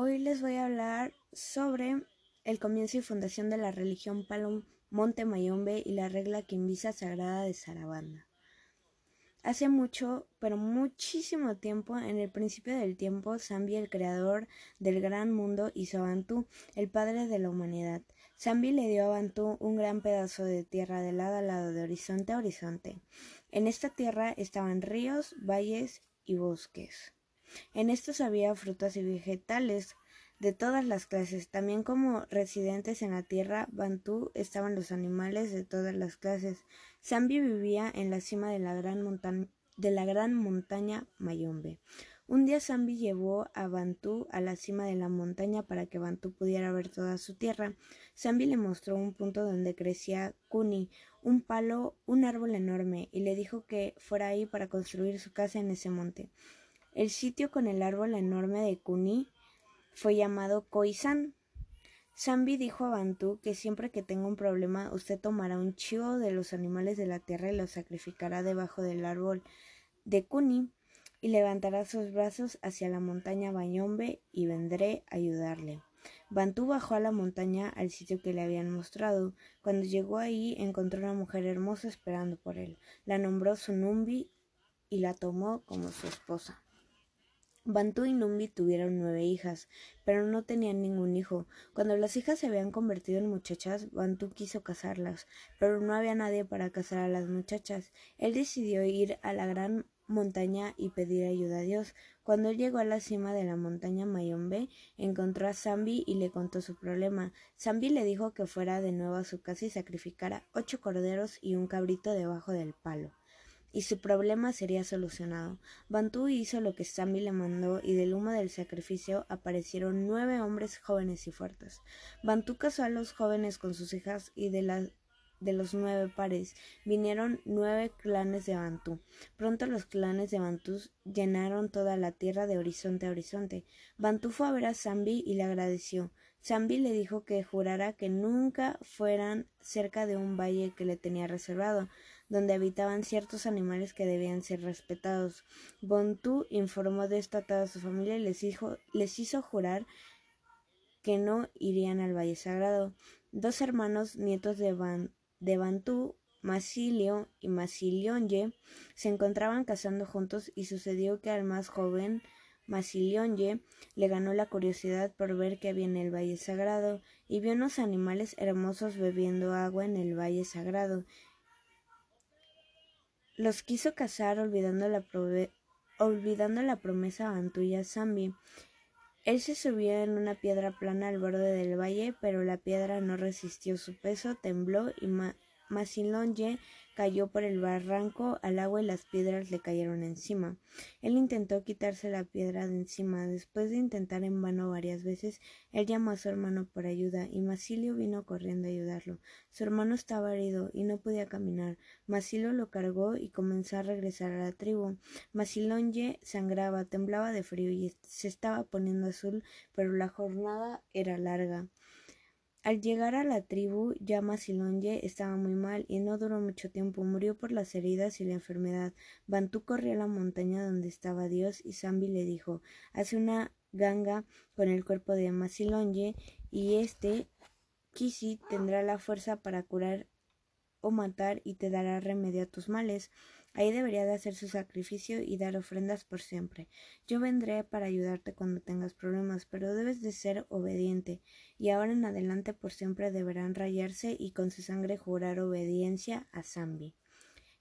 Hoy les voy a hablar sobre el comienzo y fundación de la religión Palo Monte Mayombe y la regla quimbisa sagrada de Sarabanda. Hace mucho, pero muchísimo tiempo, en el principio del tiempo, Zambi, el creador del gran mundo, hizo a el padre de la humanidad. Zambi le dio a Bantú un gran pedazo de tierra de lado a lado, de horizonte a horizonte. En esta tierra estaban ríos, valles y bosques. En estos había frutas y vegetales de todas las clases. También como residentes en la tierra Bantú estaban los animales de todas las clases. Zambi vivía en la cima de la gran, de la gran montaña Mayombe. Un día Zambi llevó a Bantú a la cima de la montaña para que Bantú pudiera ver toda su tierra. Zambi le mostró un punto donde crecía Kuni, un palo, un árbol enorme, y le dijo que fuera ahí para construir su casa en ese monte. El sitio con el árbol enorme de Kuni fue llamado Khoisan. Zambi dijo a Bantú que siempre que tenga un problema usted tomará un chivo de los animales de la tierra y lo sacrificará debajo del árbol de Kuni y levantará sus brazos hacia la montaña Bayombe y vendré a ayudarle. Bantú bajó a la montaña al sitio que le habían mostrado. Cuando llegó ahí encontró una mujer hermosa esperando por él. La nombró Sunumbi y la tomó como su esposa. Bantú y Numbi tuvieron nueve hijas, pero no tenían ningún hijo. Cuando las hijas se habían convertido en muchachas, Bantú quiso casarlas, pero no había nadie para casar a las muchachas. Él decidió ir a la gran montaña y pedir ayuda a Dios. Cuando él llegó a la cima de la montaña Mayombe, encontró a Zambi y le contó su problema. Zambi le dijo que fuera de nuevo a su casa y sacrificara ocho corderos y un cabrito debajo del palo y su problema sería solucionado. Bantú hizo lo que Zambi le mandó y del humo del sacrificio aparecieron nueve hombres jóvenes y fuertes. Bantú casó a los jóvenes con sus hijas y de de los nueve pares vinieron nueve clanes de Bantú. Pronto los clanes de Bantú llenaron toda la tierra de horizonte a horizonte. Bantú fue a ver a Zambi y le agradeció. Zambi le dijo que jurara que nunca fueran cerca de un valle que le tenía reservado donde habitaban ciertos animales que debían ser respetados. Bontú informó de esto a toda su familia y les, les hizo jurar que no irían al Valle Sagrado. Dos hermanos nietos de, de Bantú, Masilio y Masilionye, se encontraban cazando juntos y sucedió que al más joven Masilionye le ganó la curiosidad por ver qué había en el Valle Sagrado y vio unos animales hermosos bebiendo agua en el Valle Sagrado los quiso casar olvidando la, olvidando la promesa Antuya Zambi. Él se subió en una piedra plana al borde del valle, pero la piedra no resistió su peso, tembló y Masilonye cayó por el barranco al agua y las piedras le cayeron encima. Él intentó quitarse la piedra de encima. Después de intentar en vano varias veces, él llamó a su hermano por ayuda y Masilio vino corriendo a ayudarlo. Su hermano estaba herido y no podía caminar. Masilio lo cargó y comenzó a regresar a la tribu. Masilonye sangraba, temblaba de frío y se estaba poniendo azul, pero la jornada era larga. Al llegar a la tribu, Yama Silonye estaba muy mal y no duró mucho tiempo. Murió por las heridas y la enfermedad. Bantú corrió a la montaña donde estaba Dios y Zambi le dijo: Hace una ganga con el cuerpo de Masilonye y este Kisi tendrá la fuerza para curar o matar y te dará remedio a tus males. Ahí debería de hacer su sacrificio y dar ofrendas por siempre. Yo vendré para ayudarte cuando tengas problemas, pero debes de ser obediente, y ahora en adelante por siempre deberán rayarse y con su sangre jurar obediencia a Zambi.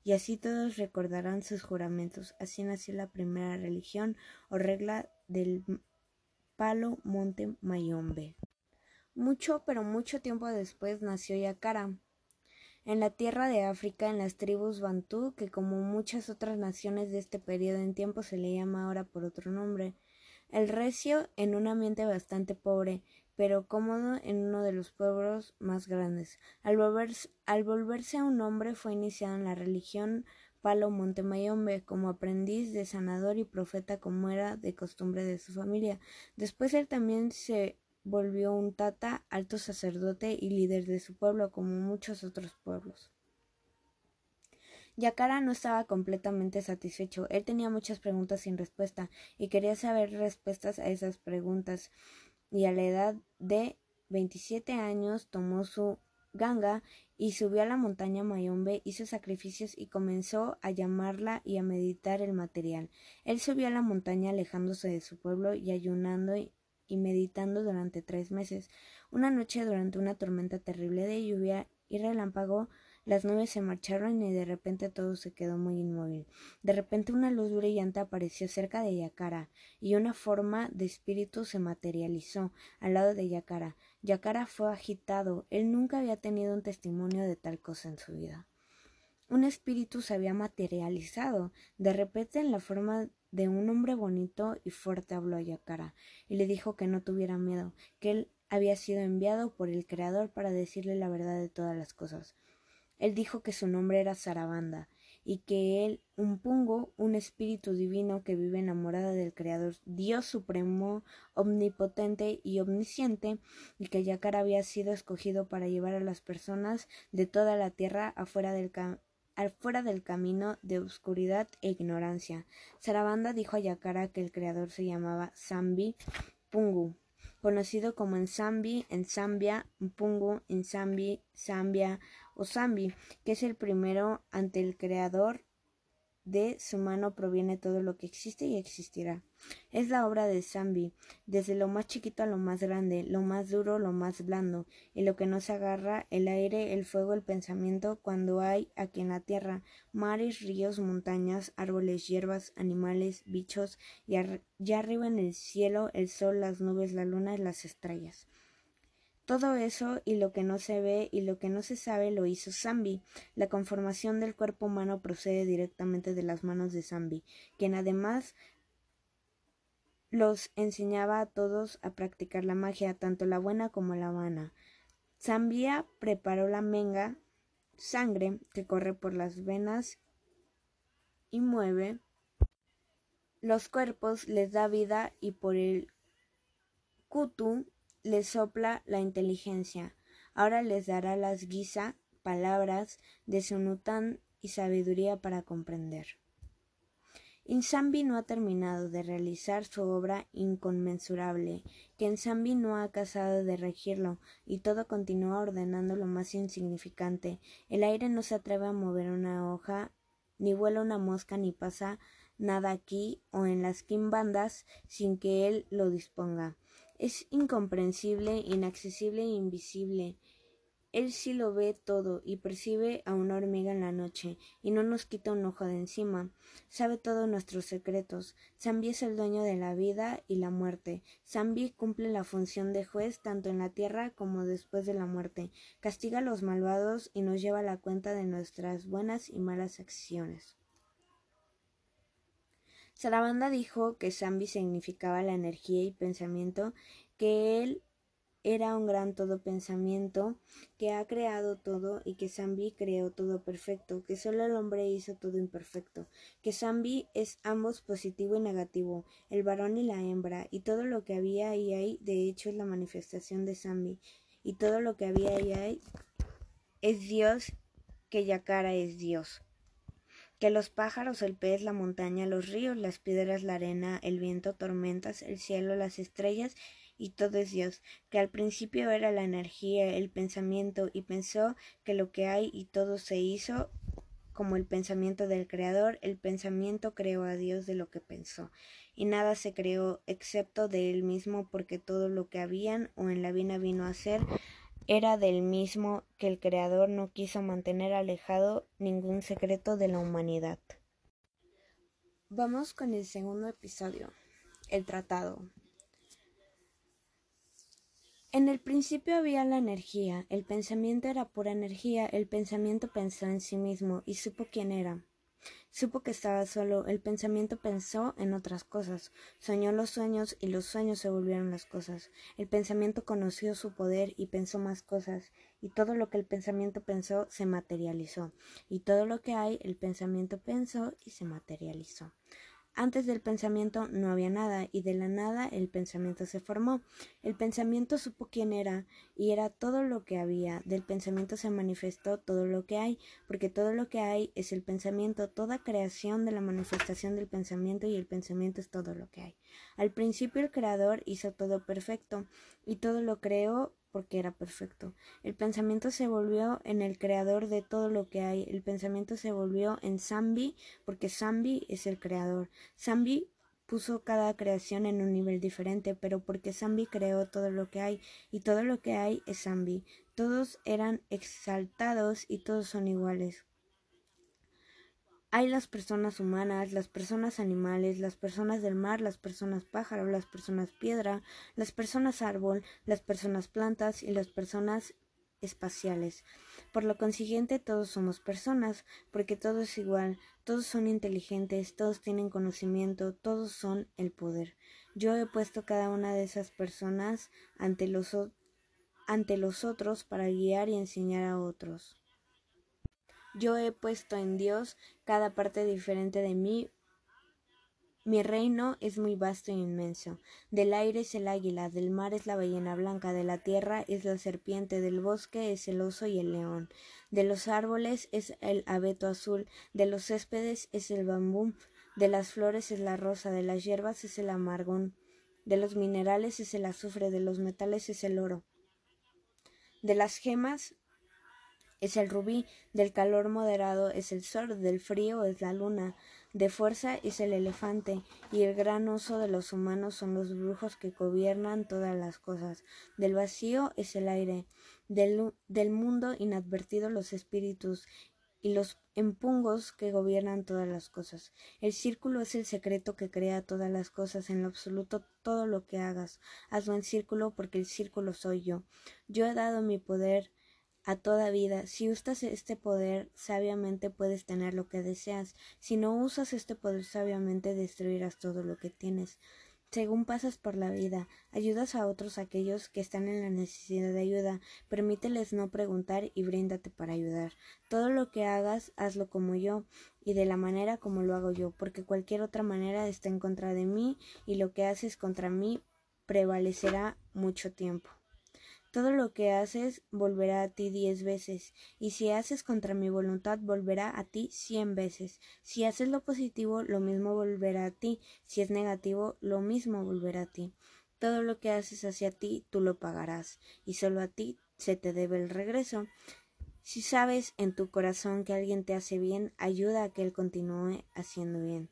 Y así todos recordarán sus juramentos. Así nació la primera religión o regla del palo monte Mayombe. Mucho, pero mucho tiempo después nació Yakara, en la tierra de África, en las tribus Bantú, que como muchas otras naciones de este periodo en tiempo se le llama ahora por otro nombre. El recio en un ambiente bastante pobre, pero cómodo en uno de los pueblos más grandes. Al volverse, al volverse un hombre fue iniciado en la religión Palo Montemayombe como aprendiz de sanador y profeta como era de costumbre de su familia. Después él también se volvió un tata, alto sacerdote y líder de su pueblo, como muchos otros pueblos. Yakara no estaba completamente satisfecho. Él tenía muchas preguntas sin respuesta y quería saber respuestas a esas preguntas. y a la edad de 27 años tomó su ganga y subió a la montaña Mayombe, hizo sacrificios y comenzó a llamarla y a meditar el material. Él subió a la montaña alejándose de su pueblo y ayunando meditando durante tres meses. Una noche durante una tormenta terrible de lluvia y relámpago las nubes se marcharon y de repente todo se quedó muy inmóvil. De repente una luz brillante apareció cerca de Yakara y una forma de espíritu se materializó al lado de Yakara. Yakara fue agitado. Él nunca había tenido un testimonio de tal cosa en su vida. Un espíritu se había materializado. De repente en la forma de un hombre bonito y fuerte habló a Yakara y le dijo que no tuviera miedo, que él había sido enviado por el Creador para decirle la verdad de todas las cosas. Él dijo que su nombre era Sarabanda y que él, un pungo, un espíritu divino que vive enamorada del Creador, Dios supremo, omnipotente y omnisciente, y que Yakar había sido escogido para llevar a las personas de toda la tierra afuera del, afuera del camino de oscuridad e ignorancia. Sarabanda dijo a Yakara que el Creador se llamaba Zambi Pungu conocido como Ensambi, Ensambia, Mpungu, Insambi, Zambia o Zambi, que es el primero ante el creador de su mano proviene todo lo que existe y existirá. Es la obra de Zambi, desde lo más chiquito a lo más grande, lo más duro, lo más blando, y lo que no se agarra, el aire, el fuego, el pensamiento, cuando hay aquí en la tierra mares, ríos, montañas, árboles, hierbas, animales, bichos, y ya arriba en el cielo, el sol, las nubes, la luna y las estrellas. Todo eso y lo que no se ve y lo que no se sabe lo hizo Zambi. La conformación del cuerpo humano procede directamente de las manos de Zambi, quien además los enseñaba a todos a practicar la magia, tanto la buena como la vana. Zambia preparó la menga, sangre que corre por las venas y mueve los cuerpos, les da vida y por el kutu les sopla la inteligencia. Ahora les dará las guisa, palabras de Sunután y sabiduría para comprender. Insambi no ha terminado de realizar su obra inconmensurable, que Insambi no ha casado de regirlo, y todo continúa ordenando lo más insignificante. El aire no se atreve a mover una hoja, ni vuela una mosca, ni pasa nada aquí o en las quimbandas sin que él lo disponga. Es incomprensible, inaccesible e invisible. Él sí lo ve todo y percibe a una hormiga en la noche y no nos quita un ojo de encima. Sabe todos nuestros secretos. Zambi es el dueño de la vida y la muerte. Zambi cumple la función de juez tanto en la tierra como después de la muerte. Castiga a los malvados y nos lleva la cuenta de nuestras buenas y malas acciones. Sarabanda dijo que Zambi significaba la energía y pensamiento, que él era un gran todo pensamiento, que ha creado todo y que Zambi creó todo perfecto, que solo el hombre hizo todo imperfecto, que Zambi es ambos positivo y negativo, el varón y la hembra, y todo lo que había y hay, de hecho, es la manifestación de Zambi, y todo lo que había y hay es Dios, que Yakara es Dios que los pájaros, el pez, la montaña, los ríos, las piedras, la arena, el viento, tormentas, el cielo, las estrellas y todo es Dios, que al principio era la energía, el pensamiento, y pensó que lo que hay y todo se hizo como el pensamiento del Creador, el pensamiento creó a Dios de lo que pensó, y nada se creó excepto de él mismo, porque todo lo que habían o en la vida vino a ser era del mismo que el Creador no quiso mantener alejado ningún secreto de la humanidad. Vamos con el segundo episodio, el tratado. En el principio había la energía, el pensamiento era pura energía, el pensamiento pensó en sí mismo y supo quién era. Supo que estaba solo, el pensamiento pensó en otras cosas, soñó los sueños y los sueños se volvieron las cosas. El pensamiento conoció su poder y pensó más cosas, y todo lo que el pensamiento pensó se materializó, y todo lo que hay el pensamiento pensó y se materializó. Antes del pensamiento no había nada y de la nada el pensamiento se formó. El pensamiento supo quién era y era todo lo que había. Del pensamiento se manifestó todo lo que hay, porque todo lo que hay es el pensamiento, toda creación de la manifestación del pensamiento y el pensamiento es todo lo que hay. Al principio el Creador hizo todo perfecto, y todo lo creó porque era perfecto. El pensamiento se volvió en el creador de todo lo que hay. El pensamiento se volvió en Zambi porque Zambi es el creador. Zambi puso cada creación en un nivel diferente, pero porque Zambi creó todo lo que hay y todo lo que hay es Zambi. Todos eran exaltados y todos son iguales. Hay las personas humanas, las personas animales, las personas del mar, las personas pájaro, las personas piedra, las personas árbol, las personas plantas y las personas espaciales. Por lo consiguiente, todos somos personas, porque todo es igual, todos son inteligentes, todos tienen conocimiento, todos son el poder. Yo he puesto cada una de esas personas ante los, ante los otros para guiar y enseñar a otros. Yo he puesto en Dios cada parte diferente de mí. Mi reino es muy vasto e inmenso. Del aire es el águila, del mar es la ballena blanca, de la tierra es la serpiente, del bosque es el oso y el león, de los árboles es el abeto azul, de los céspedes es el bambú, de las flores es la rosa, de las hierbas es el amargón, de los minerales es el azufre, de los metales es el oro, de las gemas es el rubí, del calor moderado es el sol, del frío es la luna, de fuerza es el elefante, y el gran oso de los humanos son los brujos que gobiernan todas las cosas, del vacío es el aire, del, del mundo inadvertido los espíritus, y los empungos que gobiernan todas las cosas. El círculo es el secreto que crea todas las cosas, en lo absoluto todo lo que hagas. Hazlo en círculo porque el círculo soy yo. Yo he dado mi poder a toda vida. Si usas este poder sabiamente puedes tener lo que deseas. Si no usas este poder sabiamente destruirás todo lo que tienes. Según pasas por la vida, ayudas a otros aquellos que están en la necesidad de ayuda, permíteles no preguntar y bríndate para ayudar. Todo lo que hagas, hazlo como yo y de la manera como lo hago yo, porque cualquier otra manera está en contra de mí y lo que haces contra mí prevalecerá mucho tiempo. Todo lo que haces volverá a ti diez veces, y si haces contra mi voluntad volverá a ti cien veces. Si haces lo positivo, lo mismo volverá a ti, si es negativo, lo mismo volverá a ti. Todo lo que haces hacia ti, tú lo pagarás, y solo a ti se te debe el regreso. Si sabes en tu corazón que alguien te hace bien, ayuda a que él continúe haciendo bien.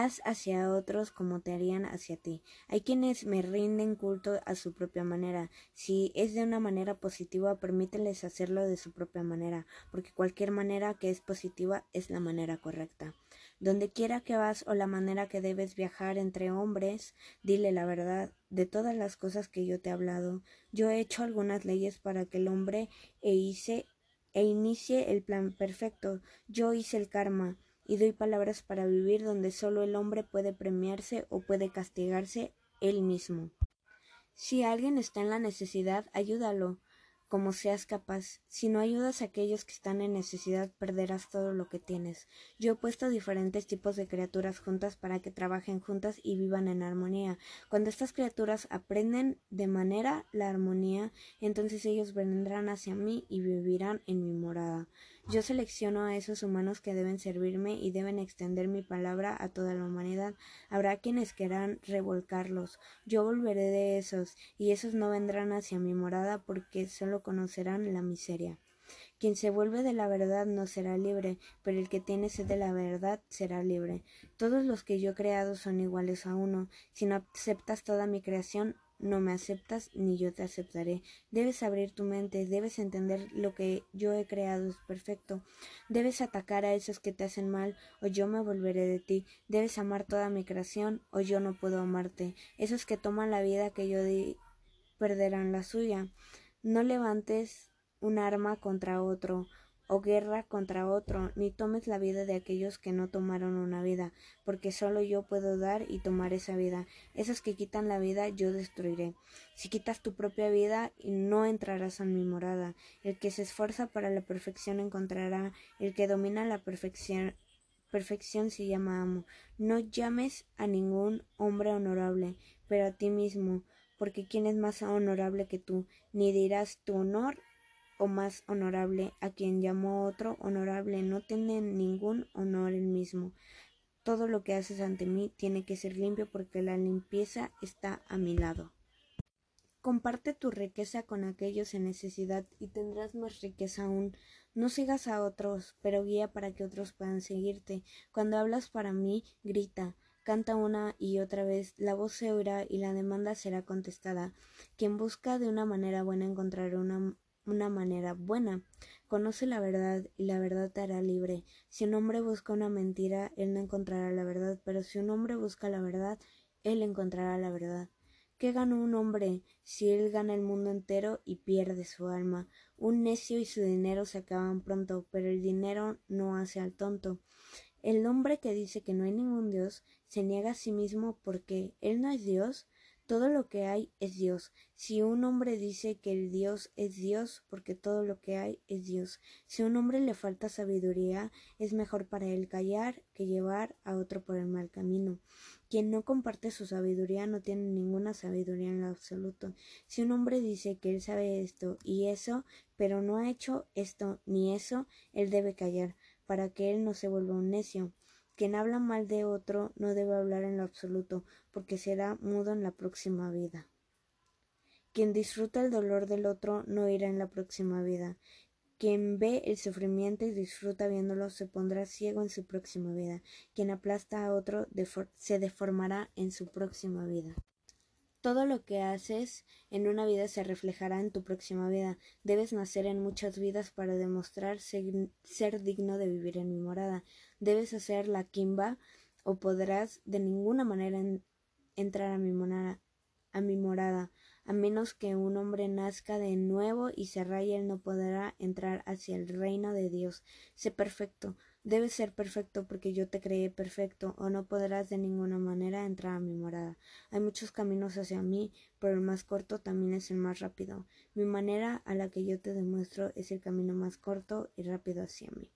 Haz hacia otros como te harían hacia ti. Hay quienes me rinden culto a su propia manera. Si es de una manera positiva, permíteles hacerlo de su propia manera, porque cualquier manera que es positiva es la manera correcta. Donde quiera que vas o la manera que debes viajar entre hombres, dile la verdad de todas las cosas que yo te he hablado. Yo he hecho algunas leyes para que el hombre e hice e inicie el plan perfecto. Yo hice el karma y doy palabras para vivir donde solo el hombre puede premiarse o puede castigarse él mismo. Si alguien está en la necesidad, ayúdalo como seas capaz. Si no ayudas a aquellos que están en necesidad, perderás todo lo que tienes. Yo he puesto diferentes tipos de criaturas juntas para que trabajen juntas y vivan en armonía. Cuando estas criaturas aprenden de manera la armonía, entonces ellos vendrán hacia mí y vivirán en mi morada. Yo selecciono a esos humanos que deben servirme y deben extender mi palabra a toda la humanidad. Habrá quienes quieran revolcarlos. Yo volveré de esos, y esos no vendrán hacia mi morada porque solo conocerán la miseria. Quien se vuelve de la verdad no será libre, pero el que tiene sed de la verdad será libre. Todos los que yo he creado son iguales a uno. Si no aceptas toda mi creación, no me aceptas ni yo te aceptaré. Debes abrir tu mente, debes entender lo que yo he creado es perfecto. Debes atacar a esos que te hacen mal o yo me volveré de ti. Debes amar toda mi creación o yo no puedo amarte. Esos que toman la vida que yo di perderán la suya. No levantes un arma contra otro o guerra contra otro, ni tomes la vida de aquellos que no tomaron una vida, porque solo yo puedo dar y tomar esa vida. Esos que quitan la vida yo destruiré. Si quitas tu propia vida, no entrarás en mi morada. El que se esfuerza para la perfección encontrará, el que domina la perfección perfección se llama amo. No llames a ningún hombre honorable, pero a ti mismo, porque quién es más honorable que tú, ni dirás tu honor o más honorable, a quien llamó otro honorable, no tiene ningún honor el mismo. todo lo que haces ante mí tiene que ser limpio porque la limpieza está a mi lado. Comparte tu riqueza con aquellos en necesidad y tendrás más riqueza aún. No sigas a otros, pero guía para que otros puedan seguirte. Cuando hablas para mí, grita. Canta una y otra vez, la voz se oirá y la demanda será contestada. Quien busca de una manera buena encontrará una, una manera buena. Conoce la verdad y la verdad te hará libre. Si un hombre busca una mentira, él no encontrará la verdad, pero si un hombre busca la verdad, él encontrará la verdad. ¿Qué gana un hombre si él gana el mundo entero y pierde su alma? Un necio y su dinero se acaban pronto, pero el dinero no hace al tonto. El hombre que dice que no hay ningún Dios se niega a sí mismo porque él no es Dios. Todo lo que hay es Dios. Si un hombre dice que el Dios es Dios, porque todo lo que hay es Dios. Si a un hombre le falta sabiduría, es mejor para él callar que llevar a otro por el mal camino. Quien no comparte su sabiduría no tiene ninguna sabiduría en lo absoluto. Si un hombre dice que él sabe esto y eso, pero no ha hecho esto ni eso, él debe callar, para que él no se vuelva un necio. Quien habla mal de otro no debe hablar en lo absoluto, porque será mudo en la próxima vida. Quien disfruta el dolor del otro no irá en la próxima vida. Quien ve el sufrimiento y disfruta viéndolo se pondrá ciego en su próxima vida. Quien aplasta a otro se deformará en su próxima vida. Todo lo que haces en una vida se reflejará en tu próxima vida. Debes nacer en muchas vidas para demostrar ser, digno de vivir en mi morada. Debes hacer la kimba o podrás de ninguna manera entrar a mi, morada, a mi morada. A menos que un hombre nazca de nuevo y se raye, él no podrá entrar hacia el reino de Dios. Sé perfecto, Debes ser perfecto porque yo te creé perfecto, o no podrás de ninguna manera entrar a mi morada. Hay muchos caminos hacia mí, pero el más corto también es el más rápido. Mi manera a la que yo te demuestro es el camino más corto y rápido hacia mí.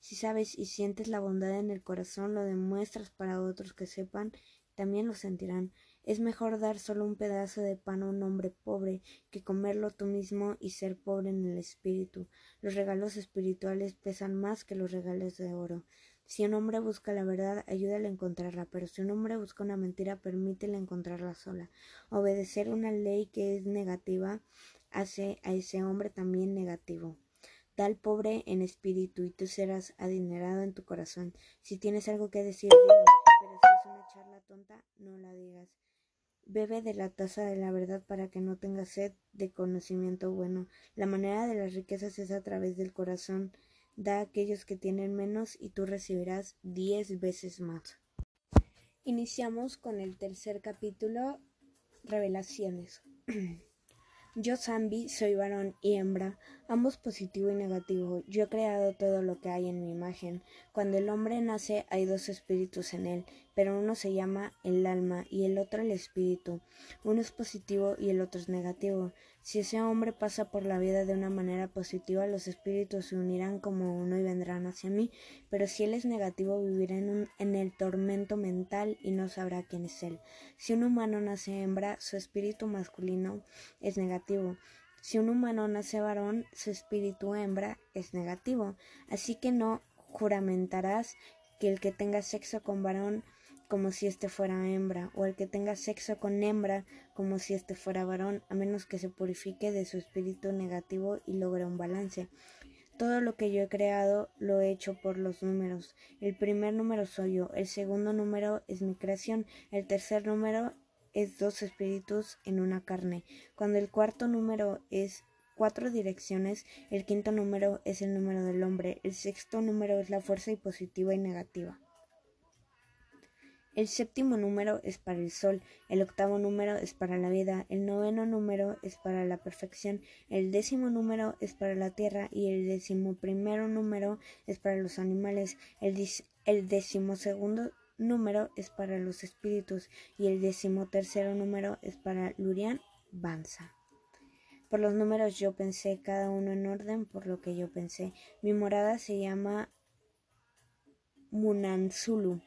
Si sabes y sientes la bondad en el corazón, lo demuestras para otros que sepan, también lo sentirán. Es mejor dar solo un pedazo de pan a un hombre pobre que comerlo tú mismo y ser pobre en el espíritu. Los regalos espirituales pesan más que los regalos de oro. Si un hombre busca la verdad, ayúdale a encontrarla, pero si un hombre busca una mentira, permítele encontrarla sola. Obedecer una ley que es negativa hace a ese hombre también negativo. Da al pobre en espíritu y tú serás adinerado en tu corazón. Si tienes algo que decir, pero si es una charla tonta, no la digas. Bebe de la taza de la verdad para que no tengas sed de conocimiento bueno. La manera de las riquezas es a través del corazón. Da a aquellos que tienen menos y tú recibirás diez veces más. Iniciamos con el tercer capítulo, Revelaciones. Yo, Zambi, soy varón y hembra, ambos positivo y negativo. Yo he creado todo lo que hay en mi imagen. Cuando el hombre nace hay dos espíritus en él, pero uno se llama el alma y el otro el espíritu. Uno es positivo y el otro es negativo. Si ese hombre pasa por la vida de una manera positiva, los espíritus se unirán como uno y vendrán hacia mí, pero si él es negativo, vivirá en, en el tormento mental y no sabrá quién es él. Si un humano nace hembra, su espíritu masculino es negativo. Si un humano nace varón, su espíritu hembra es negativo. Así que no juramentarás que el que tenga sexo con varón como si éste fuera hembra, o el que tenga sexo con hembra como si éste fuera varón, a menos que se purifique de su espíritu negativo y logre un balance. Todo lo que yo he creado lo he hecho por los números. El primer número soy yo, el segundo número es mi creación, el tercer número es dos espíritus en una carne. Cuando el cuarto número es cuatro direcciones, el quinto número es el número del hombre, el sexto número es la fuerza y positiva y negativa. El séptimo número es para el sol, el octavo número es para la vida, el noveno número es para la perfección, el décimo número es para la tierra y el décimo primero número es para los animales, el, el décimo segundo número es para los espíritus y el décimo tercero número es para Lurian Banza. Por los números yo pensé, cada uno en orden por lo que yo pensé. Mi morada se llama Munansulu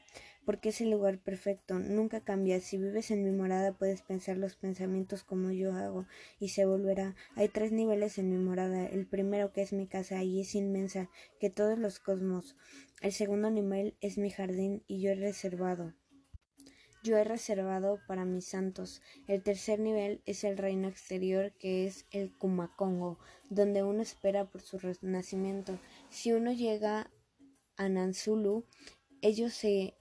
porque es el lugar perfecto, nunca cambia. Si vives en mi morada puedes pensar los pensamientos como yo hago y se volverá. Hay tres niveles en mi morada. El primero que es mi casa y es inmensa que todos los cosmos. El segundo nivel es mi jardín y yo he reservado. Yo he reservado para mis santos. El tercer nivel es el reino exterior que es el Kumakongo, donde uno espera por su renacimiento. Si uno llega a Nansulu, ellos se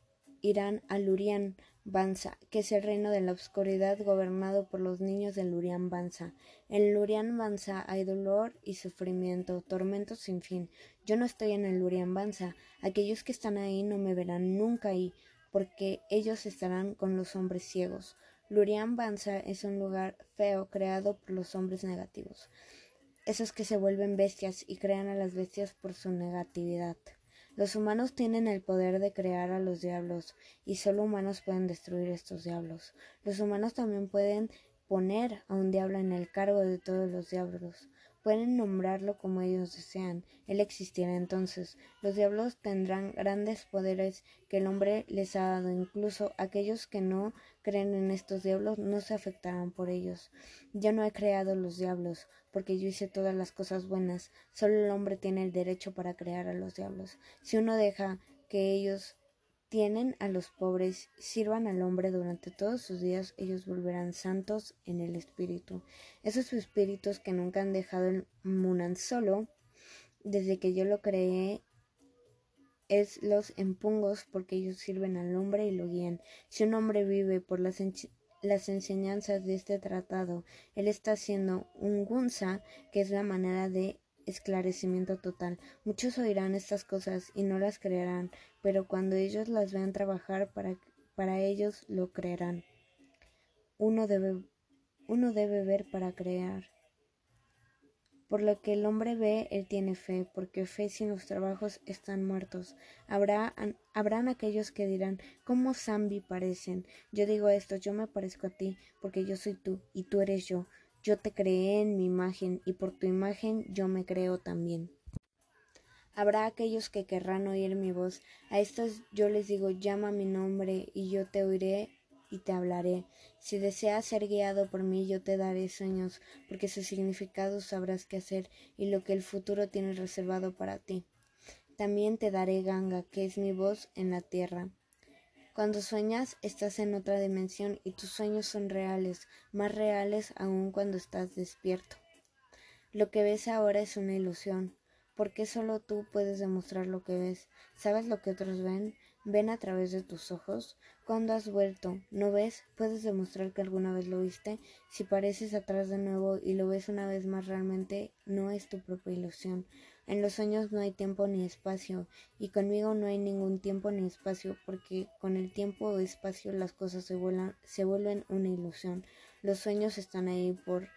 irán a Lurian Banza, que es el reino de la oscuridad gobernado por los niños de Lurian Banza. En Lurian Banza hay dolor y sufrimiento, tormentos sin fin. Yo no estoy en el Lurian Banza. Aquellos que están ahí no me verán nunca ahí, porque ellos estarán con los hombres ciegos. Lurian Banza es un lugar feo creado por los hombres negativos, esos que se vuelven bestias y crean a las bestias por su negatividad. Los humanos tienen el poder de crear a los diablos, y solo humanos pueden destruir estos diablos. Los humanos también pueden poner a un diablo en el cargo de todos los diablos. Pueden nombrarlo como ellos desean. Él existirá entonces. Los diablos tendrán grandes poderes que el hombre les ha dado. Incluso aquellos que no creen en estos diablos no se afectarán por ellos. Yo no he creado los diablos, porque yo hice todas las cosas buenas. Solo el hombre tiene el derecho para crear a los diablos. Si uno deja que ellos tienen a los pobres, sirvan al hombre durante todos sus días, ellos volverán santos en el espíritu. Esos espíritus que nunca han dejado el Munan solo, desde que yo lo creé, es los empungos porque ellos sirven al hombre y lo guían. Si un hombre vive por las, las enseñanzas de este tratado, él está haciendo un gunza, que es la manera de esclarecimiento total. Muchos oirán estas cosas y no las creerán, pero cuando ellos las vean trabajar para, para ellos lo creerán. Uno debe, uno debe ver para crear. Por lo que el hombre ve, él tiene fe, porque fe sin los trabajos están muertos. Habrá, habrán aquellos que dirán, ¿cómo Zambi parecen? Yo digo esto, yo me parezco a ti, porque yo soy tú, y tú eres yo. Yo te creé en mi imagen, y por tu imagen yo me creo también. Habrá aquellos que querrán oír mi voz. A estos yo les digo, llama mi nombre, y yo te oiré y te hablaré. Si deseas ser guiado por mí, yo te daré sueños, porque su significado sabrás qué hacer y lo que el futuro tiene reservado para ti. También te daré ganga, que es mi voz en la tierra. Cuando sueñas estás en otra dimensión y tus sueños son reales, más reales aún cuando estás despierto. Lo que ves ahora es una ilusión, porque solo tú puedes demostrar lo que ves. ¿Sabes lo que otros ven? Ven a través de tus ojos. Cuando has vuelto, ¿no ves? Puedes demostrar que alguna vez lo viste. Si pareces atrás de nuevo y lo ves una vez más realmente, no es tu propia ilusión. En los sueños no hay tiempo ni espacio, y conmigo no hay ningún tiempo ni espacio, porque con el tiempo o espacio las cosas se, se vuelven una ilusión. Los sueños están ahí por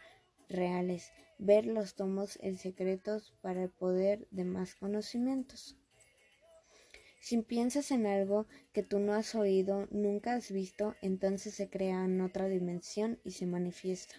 reales. Ver los tomos en secretos para el poder de más conocimientos. Si piensas en algo que tú no has oído, nunca has visto, entonces se crea en otra dimensión y se manifiesta.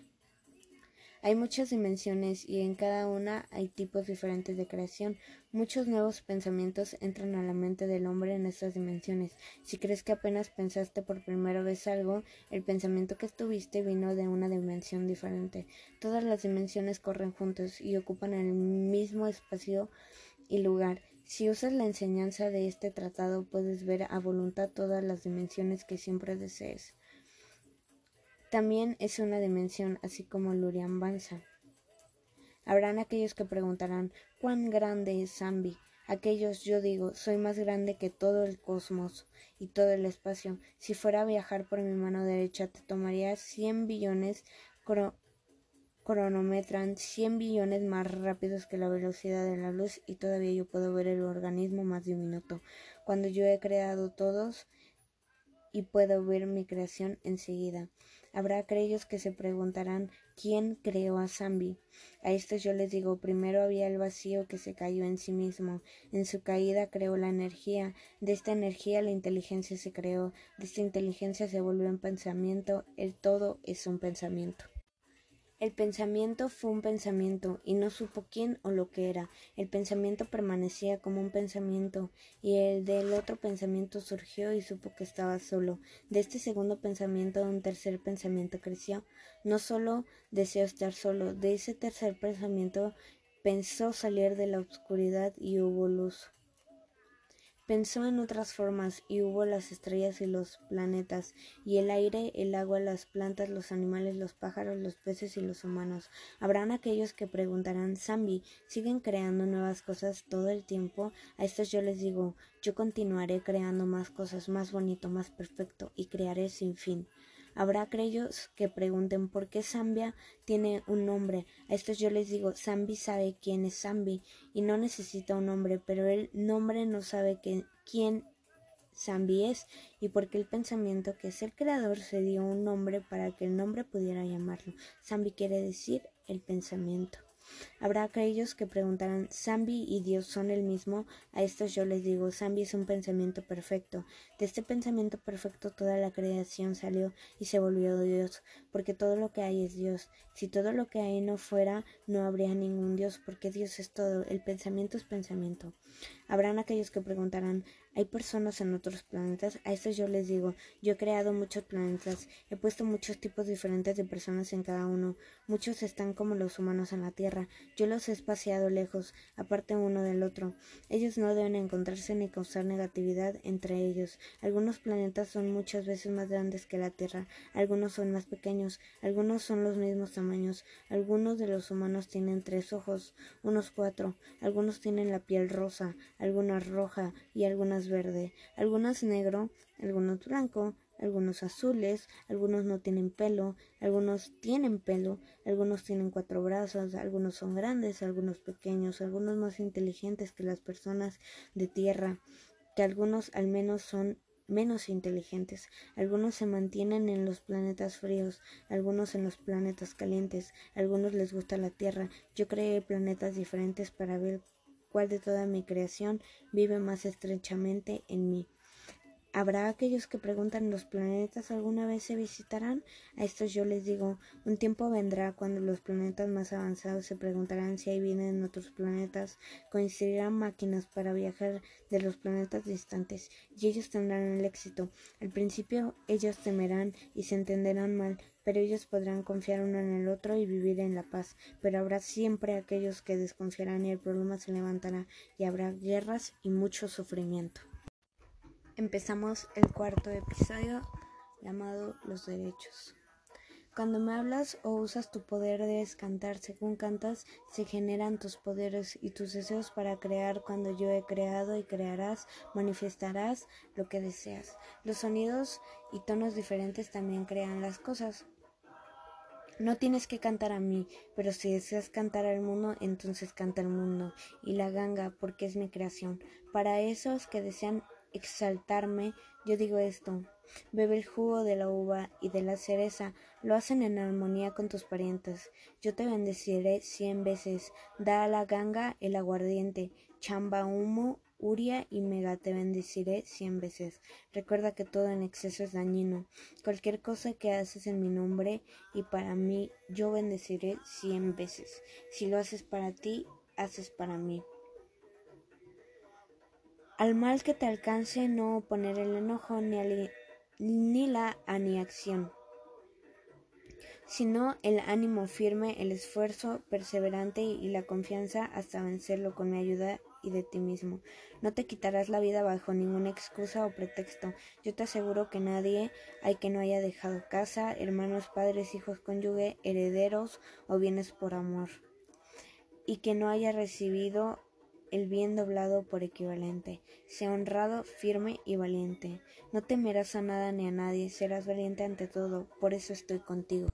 Hay muchas dimensiones y en cada una hay tipos diferentes de creación. Muchos nuevos pensamientos entran a la mente del hombre en estas dimensiones. Si crees que apenas pensaste por primera vez algo, el pensamiento que tuviste vino de una dimensión diferente. Todas las dimensiones corren juntos y ocupan el mismo espacio y lugar. Si usas la enseñanza de este tratado, puedes ver a voluntad todas las dimensiones que siempre desees. También es una dimensión, así como Lurian Banza. Habrán aquellos que preguntarán ¿cuán grande es Zambi? Aquellos, yo digo, soy más grande que todo el cosmos y todo el espacio. Si fuera a viajar por mi mano derecha, te tomaría cien billones, cronometran cien billones más rápidos que la velocidad de la luz y todavía yo puedo ver el organismo más diminuto. Cuando yo he creado todos y puedo ver mi creación enseguida. Habrá aquellos que se preguntarán ¿quién creó a Zambi? A estos yo les digo, primero había el vacío que se cayó en sí mismo. En su caída creó la energía. De esta energía la inteligencia se creó. De esta inteligencia se volvió un pensamiento. El todo es un pensamiento. El pensamiento fue un pensamiento, y no supo quién o lo que era. El pensamiento permanecía como un pensamiento, y el del otro pensamiento surgió y supo que estaba solo. De este segundo pensamiento un tercer pensamiento creció. No solo deseó estar solo, de ese tercer pensamiento pensó salir de la oscuridad y hubo luz. Pensó en otras formas y hubo las estrellas y los planetas, y el aire, el agua, las plantas, los animales, los pájaros, los peces y los humanos. Habrán aquellos que preguntarán, Zambi, ¿siguen creando nuevas cosas todo el tiempo? A estos yo les digo, yo continuaré creando más cosas, más bonito, más perfecto, y crearé sin fin. Habrá aquellos que pregunten por qué Zambia tiene un nombre. A estos yo les digo, Zambi sabe quién es Zambi y no necesita un nombre, pero el nombre no sabe quién Zambi es y porque el pensamiento que es el creador se dio un nombre para que el nombre pudiera llamarlo. Zambi quiere decir el pensamiento. Habrá aquellos que preguntarán, ¿Zambi y Dios son el mismo? A estos yo les digo, Zambi es un pensamiento perfecto. De este pensamiento perfecto toda la creación salió y se volvió Dios, porque todo lo que hay es Dios. Si todo lo que hay no fuera, no habría ningún Dios, porque Dios es todo. El pensamiento es pensamiento. Habrán aquellos que preguntarán, ¿hay personas en otros planetas? A estos yo les digo, yo he creado muchos planetas, he puesto muchos tipos diferentes de personas en cada uno. Muchos están como los humanos en la Tierra. Yo los he espaciado lejos, aparte uno del otro. Ellos no deben encontrarse ni causar negatividad entre ellos. Algunos planetas son muchas veces más grandes que la Tierra, algunos son más pequeños, algunos son los mismos tamaños. Algunos de los humanos tienen tres ojos, unos cuatro, algunos tienen la piel rosa, algunas roja y algunas verde, algunas negro, algunos blanco, algunos azules, algunos no tienen pelo, algunos tienen pelo, algunos tienen cuatro brazos, algunos son grandes, algunos pequeños, algunos más inteligentes que las personas de tierra, que algunos al menos son menos inteligentes. Algunos se mantienen en los planetas fríos, algunos en los planetas calientes, algunos les gusta la Tierra. Yo creé planetas diferentes para ver cuál de toda mi creación vive más estrechamente en mí. Habrá aquellos que preguntan ¿los planetas alguna vez se visitarán? A estos yo les digo, un tiempo vendrá cuando los planetas más avanzados se preguntarán si hay vida en otros planetas, coincidirán máquinas para viajar de los planetas distantes y ellos tendrán el éxito. Al principio ellos temerán y se entenderán mal, pero ellos podrán confiar uno en el otro y vivir en la paz. Pero habrá siempre aquellos que desconfiarán y el problema se levantará y habrá guerras y mucho sufrimiento empezamos el cuarto episodio llamado Los Derechos. Cuando me hablas o usas tu poder debes cantar. Según cantas, se generan tus poderes y tus deseos para crear. Cuando yo he creado y crearás, manifestarás lo que deseas. Los sonidos y tonos diferentes también crean las cosas. No tienes que cantar a mí, pero si deseas cantar al mundo, entonces canta al mundo y la ganga, porque es mi creación. Para esos que desean exaltarme, yo digo esto. Bebe el jugo de la uva y de la cereza, lo hacen en armonía con tus parientes. Yo te bendeciré cien veces. Da a la ganga el aguardiente, chamba humo, uria y mega te bendeciré cien veces. Recuerda que todo en exceso es dañino. Cualquier cosa que haces en mi nombre y para mí, yo bendeciré cien veces. Si lo haces para ti, haces para mí. Al mal que te alcance no poner el enojo ni, ni la aniacción, sino el ánimo firme, el esfuerzo perseverante y la confianza hasta vencerlo con mi ayuda y de ti mismo. No te quitarás la vida bajo ninguna excusa o pretexto. Yo te aseguro que nadie hay que no haya dejado casa, hermanos, padres, hijos, cónyuge, herederos o bienes por amor, y que no haya recibido el bien doblado por equivalente. Sea honrado, firme y valiente. No temerás a nada ni a nadie, serás valiente ante todo, por eso estoy contigo.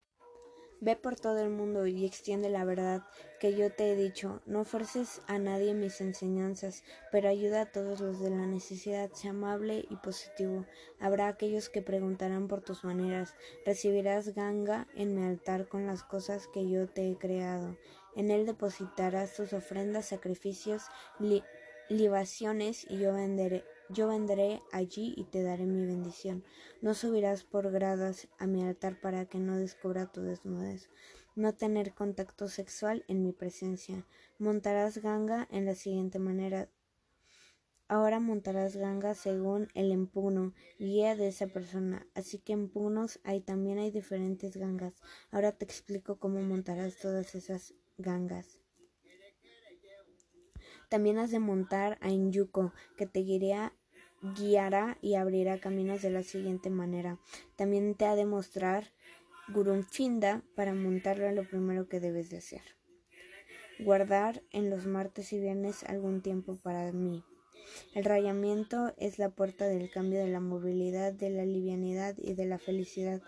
Ve por todo el mundo y extiende la verdad que yo te he dicho. No fuerces a nadie mis enseñanzas, pero ayuda a todos los de la necesidad. Sea amable y positivo. Habrá aquellos que preguntarán por tus maneras. Recibirás ganga en mi altar con las cosas que yo te he creado. En él depositarás tus ofrendas, sacrificios, libaciones, y yo vendré, yo vendré allí y te daré mi bendición. No subirás por gradas a mi altar para que no descubra tu desnudez. no tener contacto sexual en mi presencia. Montarás ganga en la siguiente manera. Ahora montarás ganga según el empuno, guía de esa persona. Así que empunos hay también hay diferentes gangas. Ahora te explico cómo montarás todas esas gangas. También has de montar a Inyuko, que te guiará, guiará y abrirá caminos de la siguiente manera. También te ha de mostrar Gurunfinda para montarlo lo primero que debes de hacer. Guardar en los martes y viernes algún tiempo para mí. El rayamiento es la puerta del cambio de la movilidad, de la livianidad y de la felicidad.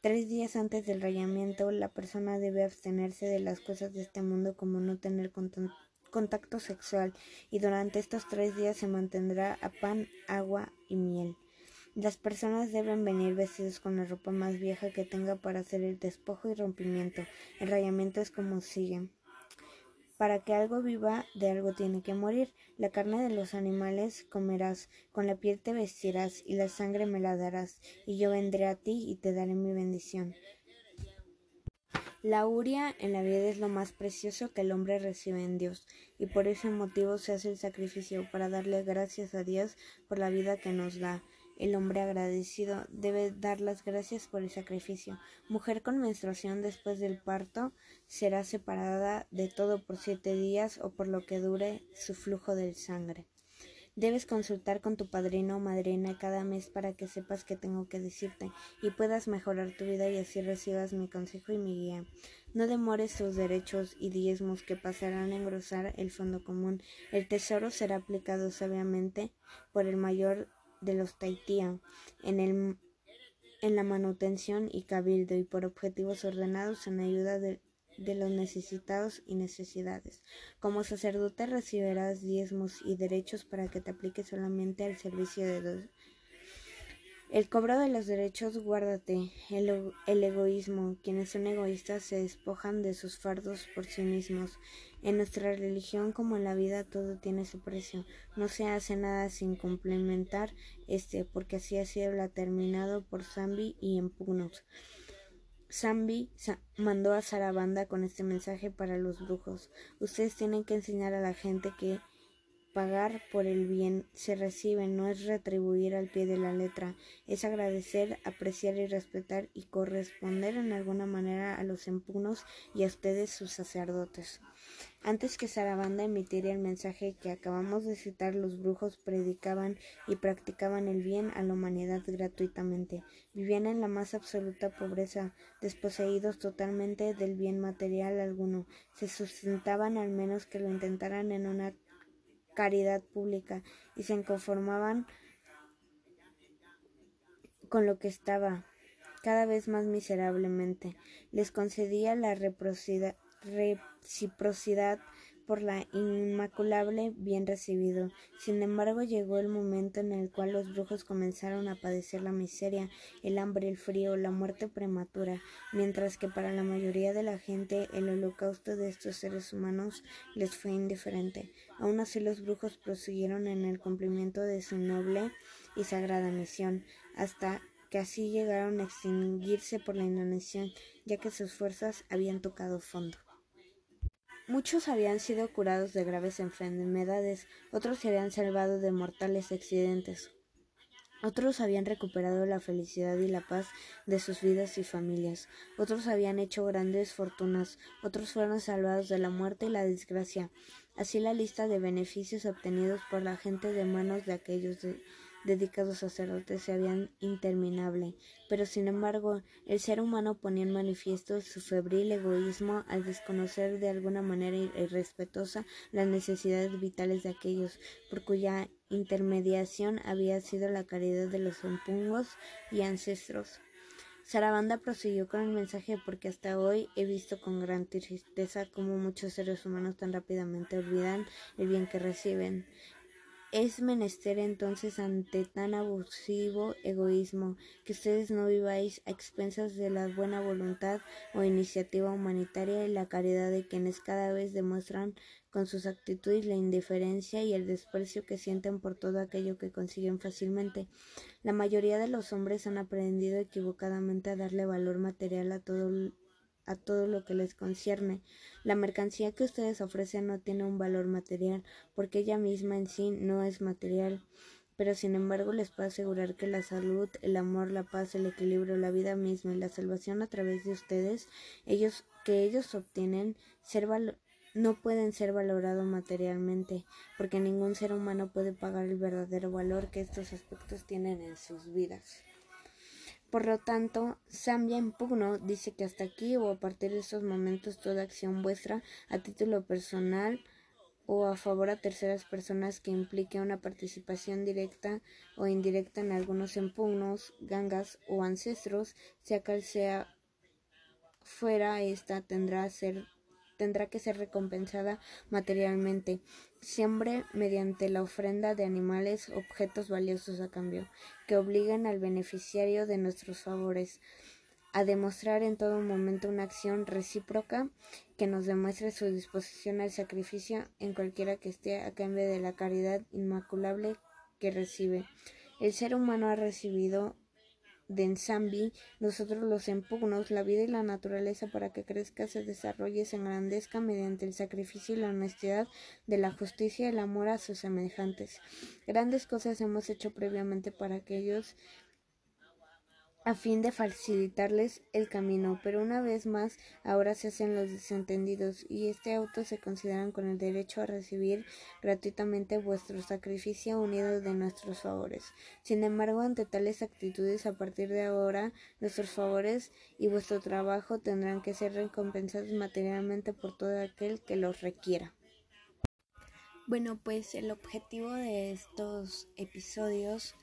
Tres días antes del rayamiento, la persona debe abstenerse de las cosas de este mundo como no tener contacto sexual y durante estos tres días se mantendrá a pan, agua y miel. Las personas deben venir vestidos con la ropa más vieja que tenga para hacer el despojo y rompimiento. El rayamiento es como sigue. Para que algo viva, de algo tiene que morir. La carne de los animales comerás, con la piel te vestirás, y la sangre me la darás, y yo vendré a ti y te daré mi bendición. La uria en la vida es lo más precioso que el hombre recibe en Dios, y por ese motivo se hace el sacrificio para darle gracias a Dios por la vida que nos da. El hombre agradecido debe dar las gracias por el sacrificio. Mujer con menstruación después del parto será separada de todo por siete días o por lo que dure su flujo de sangre. Debes consultar con tu padrino o madrina cada mes para que sepas qué tengo que decirte y puedas mejorar tu vida y así recibas mi consejo y mi guía. No demores tus derechos y diezmos que pasarán a engrosar el fondo común. El tesoro será aplicado sabiamente por el mayor de los Taitia en, el, en la manutención y cabildo y por objetivos ordenados en ayuda de, de los necesitados y necesidades. Como sacerdote recibirás diezmos y derechos para que te apliques solamente al servicio de Dios el cobro de los derechos, guárdate. El, egoísmo. Quienes son egoístas se despojan de sus fardos por sí mismos. En nuestra religión, como en la vida, todo tiene su precio. No se hace nada sin complementar este, porque así ha sido determinado por Zambi y Empugnos. Zambi mandó a Sarabanda con este mensaje para los brujos. Ustedes tienen que enseñar a la gente que Pagar por el bien se recibe no es retribuir al pie de la letra, es agradecer, apreciar y respetar y corresponder en alguna manera a los empugnos y a ustedes sus sacerdotes. Antes que Sarabanda emitiera el mensaje que acabamos de citar, los brujos predicaban y practicaban el bien a la humanidad gratuitamente. Vivían en la más absoluta pobreza, desposeídos totalmente del bien material alguno. Se sustentaban al menos que lo intentaran en una caridad pública y se conformaban con lo que estaba cada vez más miserablemente. Les concedía la reciprocidad por la inmaculable bien recibido. Sin embargo, llegó el momento en el cual los brujos comenzaron a padecer la miseria, el hambre, el frío, la muerte prematura, mientras que para la mayoría de la gente el holocausto de estos seres humanos les fue indiferente. Aún así los brujos prosiguieron en el cumplimiento de su noble y sagrada misión, hasta que así llegaron a extinguirse por la inanición, ya que sus fuerzas habían tocado fondo. Muchos habían sido curados de graves enfermedades, otros se habían salvado de mortales accidentes, otros habían recuperado la felicidad y la paz de sus vidas y familias, otros habían hecho grandes fortunas, otros fueron salvados de la muerte y la desgracia. Así la lista de beneficios obtenidos por la gente de manos de aquellos de dedicados sacerdotes se habían interminable, pero sin embargo el ser humano ponía en manifiesto su febril egoísmo al desconocer de alguna manera irrespetuosa las necesidades vitales de aquellos por cuya intermediación había sido la caridad de los empungos y ancestros. Sarabanda prosiguió con el mensaje porque hasta hoy he visto con gran tristeza cómo muchos seres humanos tan rápidamente olvidan el bien que reciben. Es menester entonces ante tan abusivo egoísmo que ustedes no viváis a expensas de la buena voluntad o iniciativa humanitaria y la caridad de quienes cada vez demuestran con sus actitudes la indiferencia y el desprecio que sienten por todo aquello que consiguen fácilmente. La mayoría de los hombres han aprendido equivocadamente a darle valor material a todo a todo lo que les concierne. La mercancía que ustedes ofrecen no tiene un valor material, porque ella misma en sí no es material. Pero sin embargo les puedo asegurar que la salud, el amor, la paz, el equilibrio, la vida misma y la salvación a través de ustedes, ellos que ellos obtienen, no pueden ser valorados materialmente, porque ningún ser humano puede pagar el verdadero valor que estos aspectos tienen en sus vidas. Por lo tanto, Zambia en Pugno dice que hasta aquí o a partir de estos momentos toda acción vuestra a título personal o a favor a terceras personas que implique una participación directa o indirecta en algunos empugnos, gangas o ancestros, sea cual sea fuera esta tendrá ser tendrá que ser recompensada materialmente, siempre mediante la ofrenda de animales, objetos valiosos a cambio, que obliguen al beneficiario de nuestros favores a demostrar en todo momento una acción recíproca que nos demuestre su disposición al sacrificio en cualquiera que esté a cambio de la caridad inmaculable que recibe. El ser humano ha recibido de Ensambi, nosotros los empugnos la vida y la naturaleza para que crezca, se desarrolle, se engrandezca mediante el sacrificio y la honestidad de la justicia y el amor a sus semejantes. Grandes cosas hemos hecho previamente para que ellos a fin de facilitarles el camino, pero una vez más ahora se hacen los desentendidos y este auto se consideran con el derecho a recibir gratuitamente vuestro sacrificio unido de nuestros favores. Sin embargo, ante tales actitudes, a partir de ahora, nuestros favores y vuestro trabajo tendrán que ser recompensados materialmente por todo aquel que los requiera. Bueno, pues el objetivo de estos episodios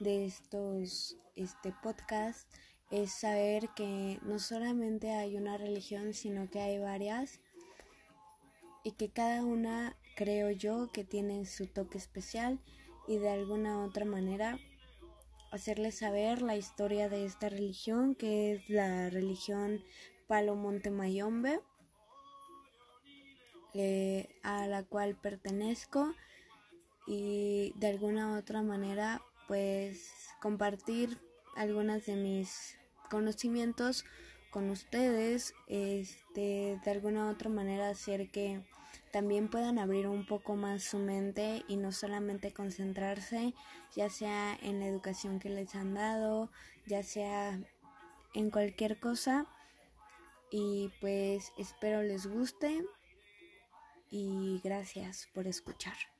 de estos este podcast es saber que no solamente hay una religión, sino que hay varias y que cada una creo yo que tiene su toque especial y de alguna otra manera hacerles saber la historia de esta religión que es la religión Palo Monte Mayombe eh, a la cual pertenezco y de alguna otra manera pues compartir algunas de mis conocimientos con ustedes, este, de alguna u otra manera hacer que también puedan abrir un poco más su mente y no solamente concentrarse ya sea en la educación que les han dado, ya sea en cualquier cosa y pues espero les guste y gracias por escuchar.